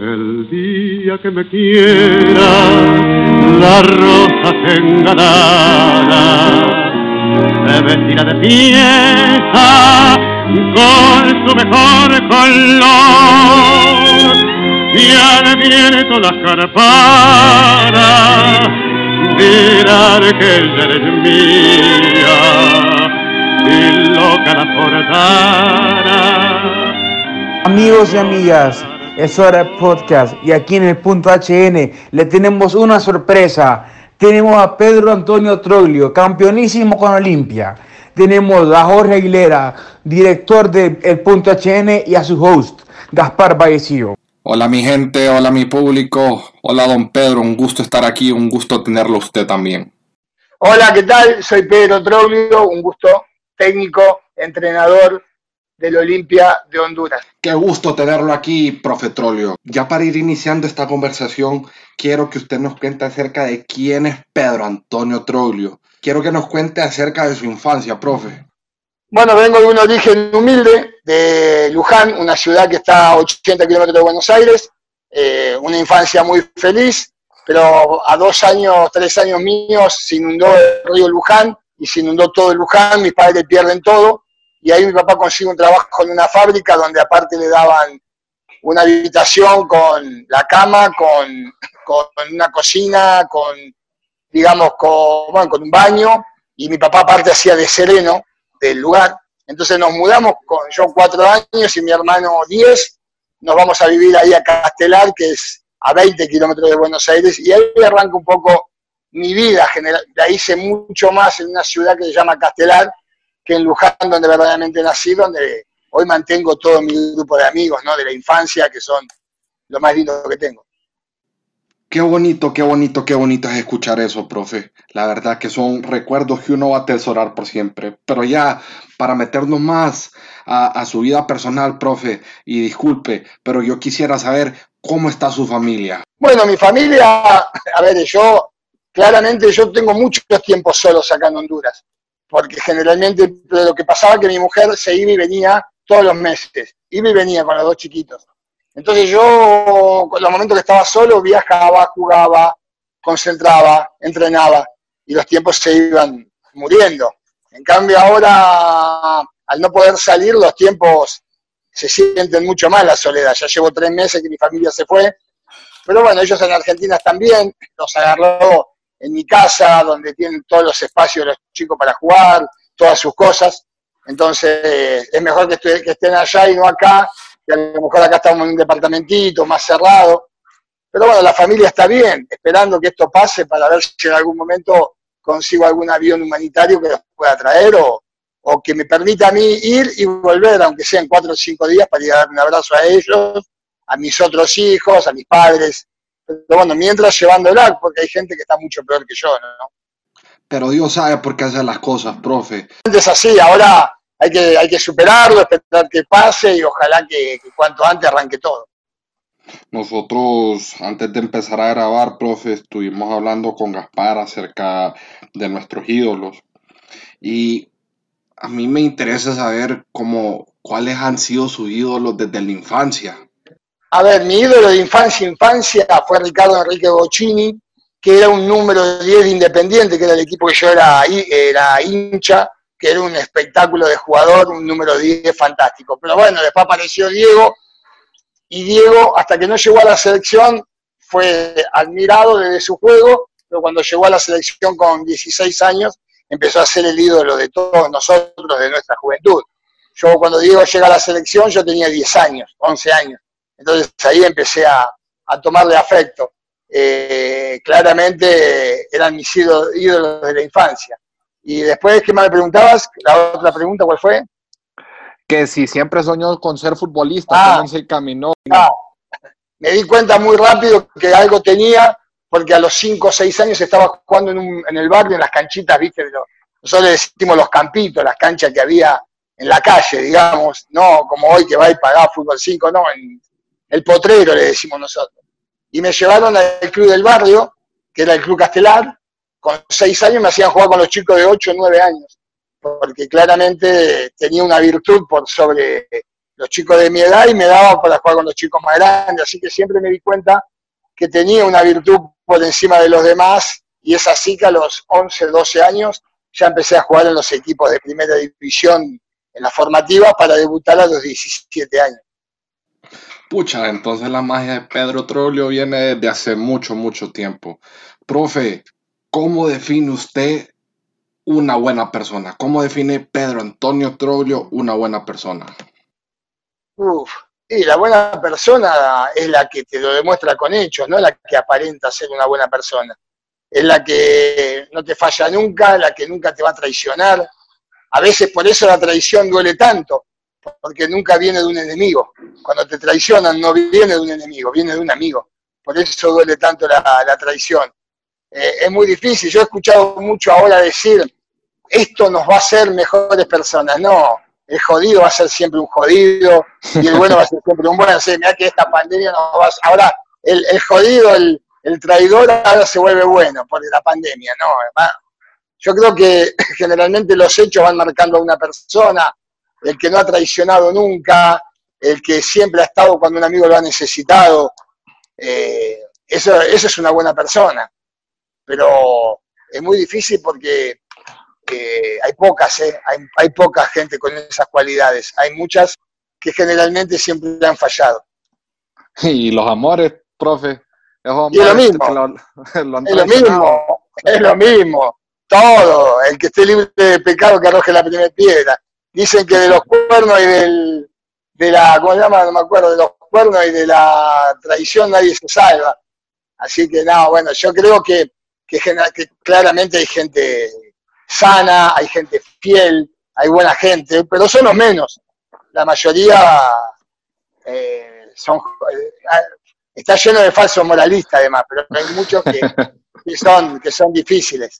El día que me quiera, la rosa engalada se vestirá de fiesta con su mejor color. Y al viento las carparas mirar que ella eres mía. Y loca la portara. Amigos y amigas, es hora de podcast y aquí en el punto HN le tenemos una sorpresa. Tenemos a Pedro Antonio Troglio, campeonísimo con Olimpia. Tenemos a Jorge Aguilera, director de El Punto HN y a su host, Gaspar Vallecillo. Hola mi gente, hola mi público, hola don Pedro, un gusto estar aquí, un gusto tenerlo usted también. Hola, ¿qué tal? Soy Pedro Troglio, un gusto técnico, entrenador del Olimpia de Honduras. Qué gusto tenerlo aquí, profe Trolio. Ya para ir iniciando esta conversación, quiero que usted nos cuente acerca de quién es Pedro Antonio Troglio. Quiero que nos cuente acerca de su infancia, profe. Bueno, vengo de un origen humilde, de Luján, una ciudad que está a 80 kilómetros de Buenos Aires, eh, una infancia muy feliz, pero a dos años, tres años míos se inundó el río Luján y se inundó todo el Luján, mis padres pierden todo, y ahí mi papá consigue un trabajo en una fábrica donde aparte le daban una habitación con la cama, con, con una cocina, con, digamos, con, con un baño, y mi papá aparte hacía de sereno del lugar. Entonces nos mudamos con yo cuatro años y mi hermano diez, nos vamos a vivir ahí a Castelar, que es a 20 kilómetros de Buenos Aires, y ahí arranca un poco mi vida general. La hice mucho más en una ciudad que se llama Castelar, que en Luján, donde verdaderamente nací, donde hoy mantengo todo mi grupo de amigos, ¿no? De la infancia, que son lo más lindo que tengo. Qué bonito, qué bonito, qué bonito es escuchar eso, profe. La verdad que son recuerdos que uno va a atesorar por siempre. Pero ya, para meternos más a, a, su vida personal, profe, y disculpe, pero yo quisiera saber cómo está su familia. Bueno, mi familia, a ver, yo, claramente yo tengo muchos tiempos solos acá en Honduras porque generalmente lo que pasaba es que mi mujer se iba y venía todos los meses, iba y venía con los dos chiquitos. Entonces yo, los momentos que estaba solo, viajaba, jugaba, concentraba, entrenaba, y los tiempos se iban muriendo. En cambio ahora, al no poder salir, los tiempos se sienten mucho más la soledad. Ya llevo tres meses que mi familia se fue, pero bueno, ellos en Argentina están bien, los agarró en mi casa, donde tienen todos los espacios los chicos para jugar, todas sus cosas. Entonces, es mejor que, que estén allá y no acá, que a lo mejor acá estamos en un departamentito más cerrado. Pero bueno, la familia está bien, esperando que esto pase para ver si en algún momento consigo algún avión humanitario que los pueda traer o, o que me permita a mí ir y volver, aunque sean cuatro o cinco días, para ir a dar un abrazo a ellos, a mis otros hijos, a mis padres, pero bueno, mientras llevándola, porque hay gente que está mucho peor que yo, ¿no? Pero Dios sabe por qué hacer las cosas, profe. Es así, ahora hay que, hay que superarlo, esperar que pase y ojalá que, que cuanto antes arranque todo. Nosotros, antes de empezar a grabar, profe, estuvimos hablando con Gaspar acerca de nuestros ídolos. Y a mí me interesa saber cómo, cuáles han sido sus ídolos desde la infancia. A ver, mi ídolo de infancia, infancia fue Ricardo Enrique Bocini, que era un número 10 de Independiente, que era el equipo que yo era, era hincha, que era un espectáculo de jugador, un número 10 fantástico. Pero bueno, después apareció Diego, y Diego, hasta que no llegó a la selección, fue admirado desde su juego, pero cuando llegó a la selección con 16 años, empezó a ser el ídolo de todos nosotros, de nuestra juventud. Yo cuando Diego llega a la selección, yo tenía 10 años, 11 años. Entonces ahí empecé a, a tomarle afecto. Eh, claramente eran mis ídolos de la infancia. Y después, ¿qué más me preguntabas? La otra pregunta, ¿cuál fue? Que si siempre soñó con ser futbolista, ah, también se caminó. Ah, me di cuenta muy rápido que algo tenía, porque a los 5 o 6 años estaba jugando en, un, en, el barrio, en las canchitas, ¿viste? Nosotros le decimos los campitos, las canchas que había en la calle, digamos, no como hoy que va y pagar fútbol 5, no, en el potrero le decimos nosotros. Y me llevaron al club del barrio, que era el Club Castelar, con seis años me hacían jugar con los chicos de 8 o 9 años, porque claramente tenía una virtud por sobre los chicos de mi edad y me daba para jugar con los chicos más grandes, así que siempre me di cuenta que tenía una virtud por encima de los demás y es así que a los 11, 12 años ya empecé a jugar en los equipos de primera división en la formativa para debutar a los 17 años. Pucha, entonces la magia de Pedro Troglio viene de hace mucho, mucho tiempo. Profe, ¿cómo define usted una buena persona? ¿Cómo define Pedro Antonio Troglio una buena persona? Uf, y la buena persona es la que te lo demuestra con hechos, no la que aparenta ser una buena persona. Es la que no te falla nunca, la que nunca te va a traicionar. A veces por eso la traición duele tanto, porque nunca viene de un enemigo. Cuando te traicionan no viene de un enemigo, viene de un amigo. Por eso duele tanto la, traición. Eh, es muy difícil. Yo he escuchado mucho ahora decir, esto nos va a hacer mejores personas. No, el jodido va a ser siempre un jodido y el bueno va a ser siempre un bueno. O mira que esta pandemia nos va a... Ahora, el, jodido, el, traidor ahora se vuelve bueno por la pandemia, ¿no? Yo creo que generalmente los hechos van marcando a una persona, el que no ha traicionado nunca, el que siempre ha estado cuando un amigo lo ha necesitado, eh, eso, eso es una buena persona. Pero es muy difícil porque hay pocas, ¿eh? hay, hay poca gente con esas cualidades. Hay muchas que generalmente siempre han fallado. Y los amores, profe. es lo mismo. es lo mismo. Es lo mismo. Todo. El que esté libre de pecado que arroje la primera piedra. Dicen que de los cuernos y del, de la, ¿cómo se llama? No me acuerdo, de los cuernos y de la traición nadie se salva. Así que no, bueno, yo creo que, que, que claramente hay gente sana, hay gente fiel, hay buena gente, pero son los menos. La mayoría eh, son, eh, está lleno de falsos moralistas además, pero hay muchos que, son, que son difíciles.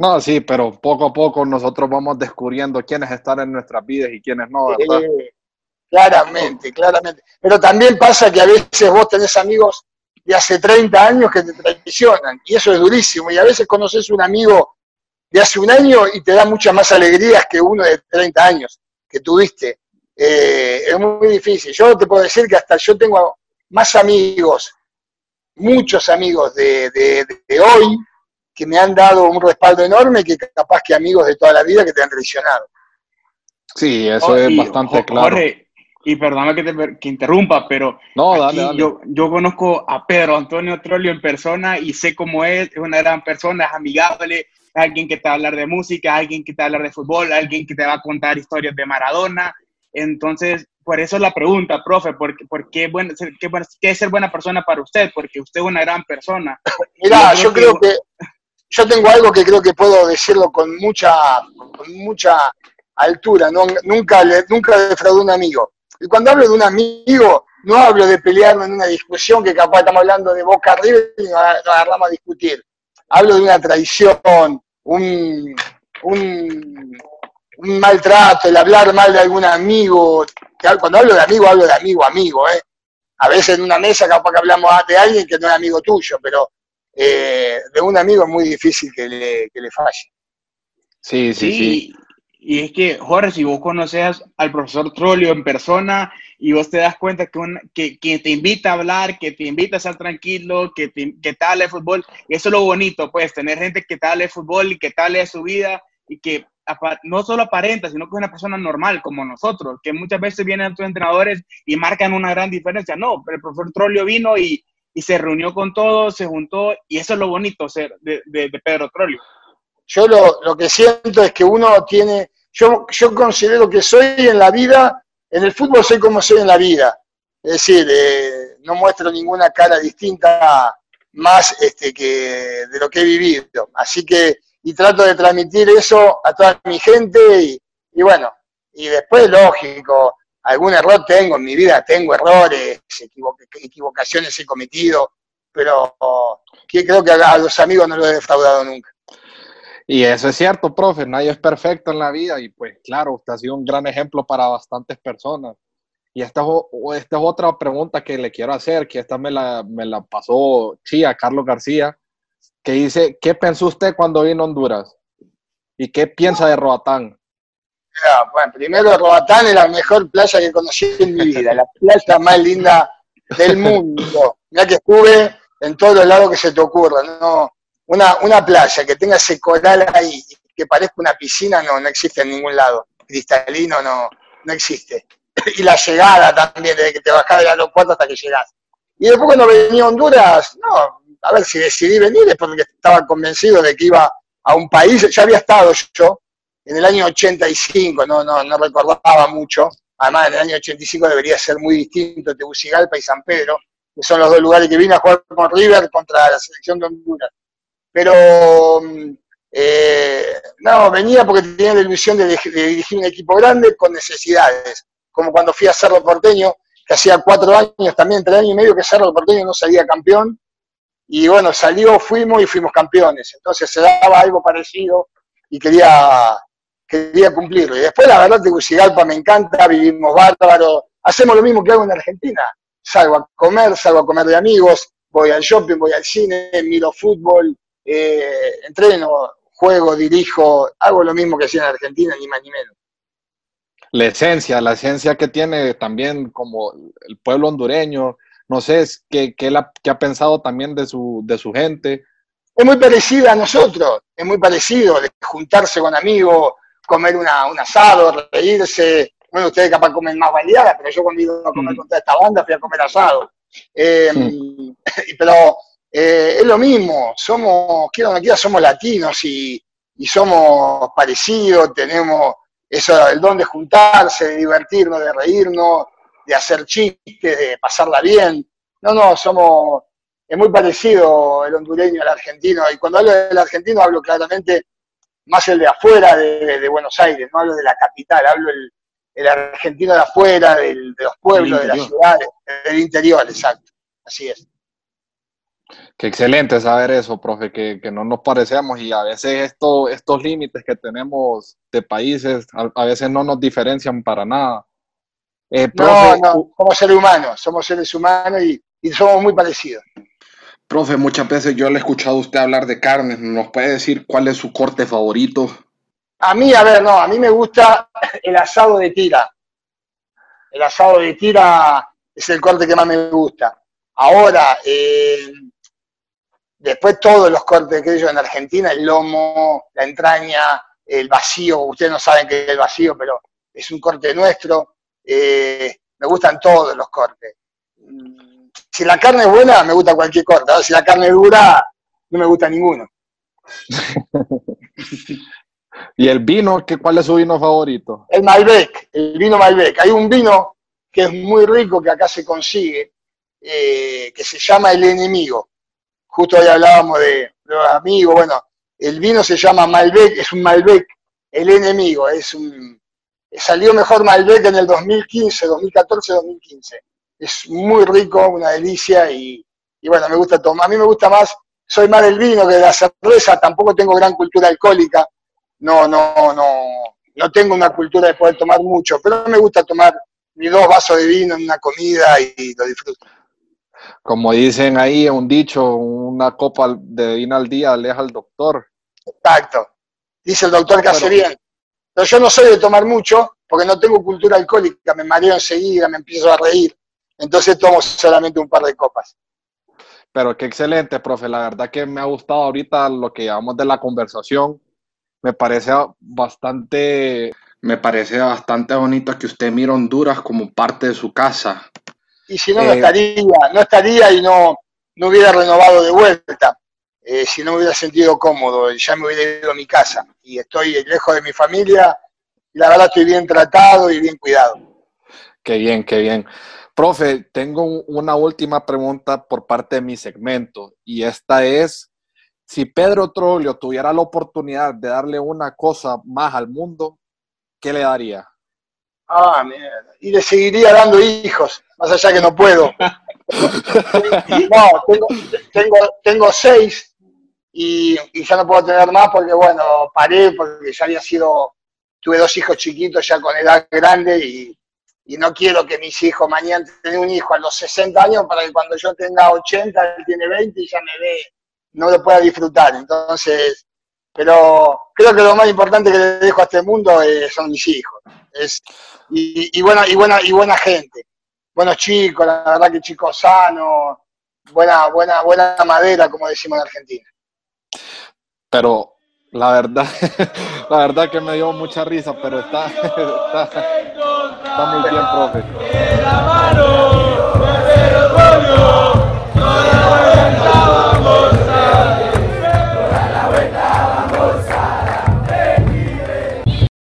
No, sí, pero poco a poco nosotros vamos descubriendo quiénes están en nuestras vidas y quiénes no, ¿verdad? claramente, claramente. Pero también pasa que a veces vos tenés amigos de hace 30 años que te traicionan, y eso es durísimo, y a veces conoces un amigo de hace un año y te da muchas más alegrías que uno de 30 años que tuviste. Eh, es muy difícil. Yo te puedo decir que hasta yo tengo más amigos, muchos amigos de, hoy, que me han dado un respaldo enorme que capaz que amigos de toda la vida que te han traicionado. Sí, eso es bastante claro. y perdóname que te interrumpa, pero no, dale, Yo, yo conozco a Pedro Antonio Trolio en persona y sé cómo es, es una gran persona, es amigable, alguien que te va a hablar de música, alguien que te va a hablar de fútbol, alguien que te va a contar historias de Maradona. Entonces, por eso la pregunta, profe, ¿por, por qué, bueno, qué, qué, es ser buena persona para usted? Porque usted es una gran persona. Mira, yo, creo que... yo tengo algo que creo que puedo decirlo con mucha, mucha altura. Nunca, le, nunca un amigo. Y cuando hablo de un amigo, no hablo de pelearme en una discusión que capaz estamos hablando de boca arriba y nos agarramos a discutir hablo de una traición, un, un, maltrato, el hablar mal de algún amigo. Cuando hablo de amigo, hablo de amigo, amigo. ¿eh? A veces en una mesa capaz que hablamos de alguien que no es amigo tuyo, pero eh, de un amigo es muy difícil que le, que le falle. Sí, sí, sí, Y es que, Jorge, si vos conoces al profesor Trollio en persona y vos te das cuenta que, que, te invita a hablar, que te invita a estar tranquilo, que te, que te hable de fútbol, eso es lo bonito, pues, tener gente que te hable de fútbol y que te hable de su vida y que no solo aparenta, sino que es una persona normal como nosotros, que muchas veces vienen tus entrenadores y marcan una gran diferencia. No, pero el profesor Trollio vino y, y se reunió con todos, se juntó, y eso es lo bonito ser de, de, Pedro Trollio. Yo lo, lo, que siento es que uno tiene, yo, yo considero que soy en la vida en el fútbol soy como soy en la vida, es decir, eh, no muestro ninguna cara distinta más este, que de lo que he vivido. Así que, y trato de transmitir eso a toda mi gente y, bueno, y después, lógico, algún error tengo en mi vida, tengo errores, equivocaciones he cometido, pero creo que a los amigos no los he defraudado nunca. Y eso es cierto, profe, nadie es perfecto en la vida y pues claro, usted ha sido un gran ejemplo para bastantes personas. Y esta, esta es otra pregunta que le quiero hacer, que esta me la, me la pasó Chía, Carlos García, que dice, ¿qué pensó usted cuando vino a Honduras? ¿Y qué piensa de Roatán? Bueno, primero Robatán es la mejor playa que conocí en mi vida, la playa más linda del mundo. Ya que estuve en todos los lados que se te ocurra, ¿no? Una, una playa que tenga ese coral ahí, que parezca una piscina, no, no existe en ningún lado. Cristalino no, no existe. Y la llegada también, desde que te bajás del aeropuerto hasta que llegás. Y después cuando venía a Honduras, no, a ver si decidí venir es porque estaba convencido de que iba a un país, ya había estado yo en el año 85, no, no, no recordaba mucho, además en el año 85 debería ser muy distinto Tegucigalpa y San Pedro, que son los dos lugares que vine a jugar con River contra la selección de Honduras. Pero mm, eh, no, venía porque tenía la ilusión de, dirigir un equipo grande con necesidades, como cuando fui a Cerro Porteño, que hacía cuatro años, también tres años y medio que Cerro Porteño no salía campeón, y bueno, salió, fuimos y fuimos campeones. Entonces se daba algo parecido y quería, quería cumplirlo. Y después la verdad Tegucigalpa me encanta, vivimos bárbaro, hacemos lo mismo que hago en Argentina. Salgo a comer, salgo a comer de amigos, voy al shopping, voy al cine, miro fútbol, eh, entreno, juego, dirijo, hago lo mismo que hacía en Argentina, ni más ni menos. La esencia, la esencia que tiene también como el pueblo hondureño, no sé qué, qué, ha pensado también de su, de su gente. Es muy parecida a nosotros, es muy parecido, de juntarse con amigos, comer una, un asado, reírse. Bueno, ustedes capaz comen más baleadas, pero yo cuando iba a comer mm. con toda esta banda fui a comer asado. Eh, pero eh, es lo mismo, somos, quiero no quiera, somos latinos y, y somos parecidos, tenemos eso, el don de juntarse, de divertirnos, de reírnos, de hacer chistes, de pasarla bien. No, no, somos, es muy parecido el hondureño al argentino. Y cuando hablo del argentino hablo claramente más el de afuera de, Buenos Aires, no hablo de la capital, hablo el, el argentino de afuera, de los pueblos, de las ciudades, del interior, exacto. Así es. Qué excelente saber eso, profe, que, no nos parecemos y a veces esto, estos límites que tenemos de países a, veces no nos diferencian para nada. Eh, no, no, somos seres humanos, somos seres humanos y, somos muy parecidos. Profe, muchas veces yo le he escuchado a usted hablar de carnes. ¿Nos puede decir cuál es su corte favorito? A mí, a ver, no, a mí me gusta el asado de tira. El asado de tira es el corte que más me gusta. Ahora, eh, después todos los cortes que ellos en Argentina, el lomo, la entraña, el vacío, ustedes no saben qué es el vacío, pero es un corte nuestro. Eh, me gustan todos los cortes. Si la carne es buena, me gusta cualquier corte. Si la carne es dura, no me gusta ninguno. ¿Y el vino? ¿qué, ¿Cuál es su vino favorito? El Malbec, el vino Malbec. Hay un vino que es muy rico que acá se consigue, eh, que se llama El Enemigo. Justo hoy hablábamos de los amigos. Bueno, el vino se llama Malbec, es un Malbec, El Enemigo. Es un, salió mejor Malbec en el 2015, 2014, 2015. Es muy rico, una delicia y, bueno, me gusta tomar. A mí me gusta más, soy más del vino que de la cerveza, tampoco tengo gran cultura alcohólica. No, no, no, no tengo una cultura de poder tomar mucho, pero me gusta tomar mis dos vasos de vino en una comida y lo disfruto. Como dicen ahí, un dicho, una copa de vino al día aleja al doctor. Exacto. Dice el doctor que hace bien. Pero yo no soy de tomar mucho porque no tengo cultura alcohólica, me mareo enseguida, me empiezo a reír. Entonces tomo solamente un par de copas. Pero qué excelente, profe. La verdad que me ha gustado ahorita lo que llamamos de la conversación. Me parece bastante... Me parece bastante bonito que usted mire Honduras como parte de su casa. Y si no, no eh, estaría, no estaría y no, no hubiera renovado de vuelta. Eh, si no me hubiera sentido cómodo, ya me hubiera ido a mi casa. Y estoy lejos de mi familia, y la verdad estoy bien tratado y bien cuidado. Qué bien, qué bien. Profe, tengo una última pregunta por parte de mi segmento, y esta es, si Pedro Troglio tuviera la oportunidad de darle una cosa más al mundo, ¿qué le daría? Ah, mierda. Y le seguiría dando hijos, más allá que no puedo. no, tengo, tengo seis y, ya no puedo tener más porque, bueno, paré porque ya había sido, tuve dos hijos chiquitos ya con edad grande y, no quiero que mis hijos mañana tengan un hijo a los 60 años para que cuando yo tenga 80, él tiene 20 y ya me ve, no lo pueda disfrutar. Entonces, pero creo que lo más importante que le dejo a este mundo eh, son mis hijos. Es, y, y, buena, y, buena, y buena gente. Buenos chicos, la verdad que chicos sanos, buena, buena, buena madera, como decimos en Argentina. Pero la verdad, la verdad que me dio mucha risa, pero está, Está muy bien, profe. La mano,